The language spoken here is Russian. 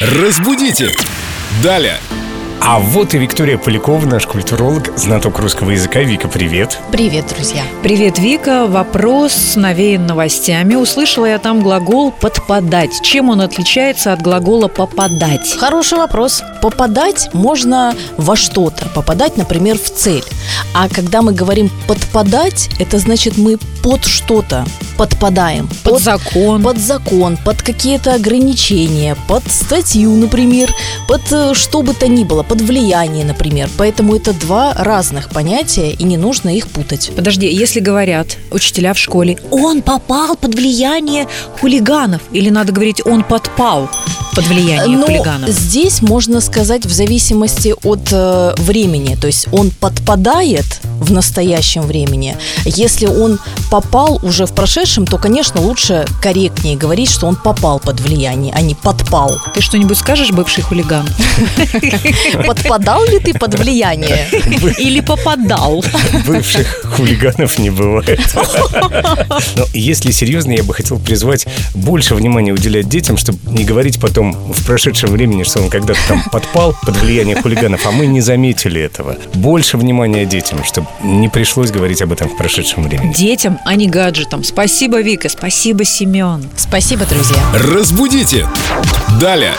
Разбудите! Далее! А вот и Виктория Полякова, наш культуролог, знаток русского языка. Вика, привет. Привет, друзья. Привет, Вика. Вопрос навеян новостями. Услышала я там глагол «подпадать». Чем он отличается от глагола «попадать»? Хороший вопрос. Попадать можно во что-то. Попадать, например, в цель. А когда мы говорим «подпадать», это значит мы под что-то подпадаем. Под закон. Под закон, под какие-то ограничения, под статью, например, под э, что бы то ни было, под влияние, например. Поэтому это два разных понятия, и не нужно их путать. Подожди, если говорят учителя в школе, он попал под влияние хулиганов, или надо говорить, он подпал под влияние Ну, хулиганов? здесь можно сказать в зависимости от э, времени. То есть он подпадает в настоящем времени. Если он попал уже в прошедшем, то, конечно, лучше корректнее говорить, что он попал под влияние, а не подпал. Ты что-нибудь скажешь, бывший хулиган? Подпадал ли ты под влияние? Или попадал? Бывших хулиганов не бывает. Но если серьезно, я бы хотел призвать больше внимания уделять детям, чтобы не говорить потом в прошедшем времени, что он когда-то там подпал под влияние хулиганов, а мы не заметили этого. Больше внимания детям, чтобы не пришлось говорить об этом в прошедшем времени. Детям, а не гаджетам. Спасибо, Вика. Спасибо, Семен. Спасибо, друзья. Разбудите! Далее!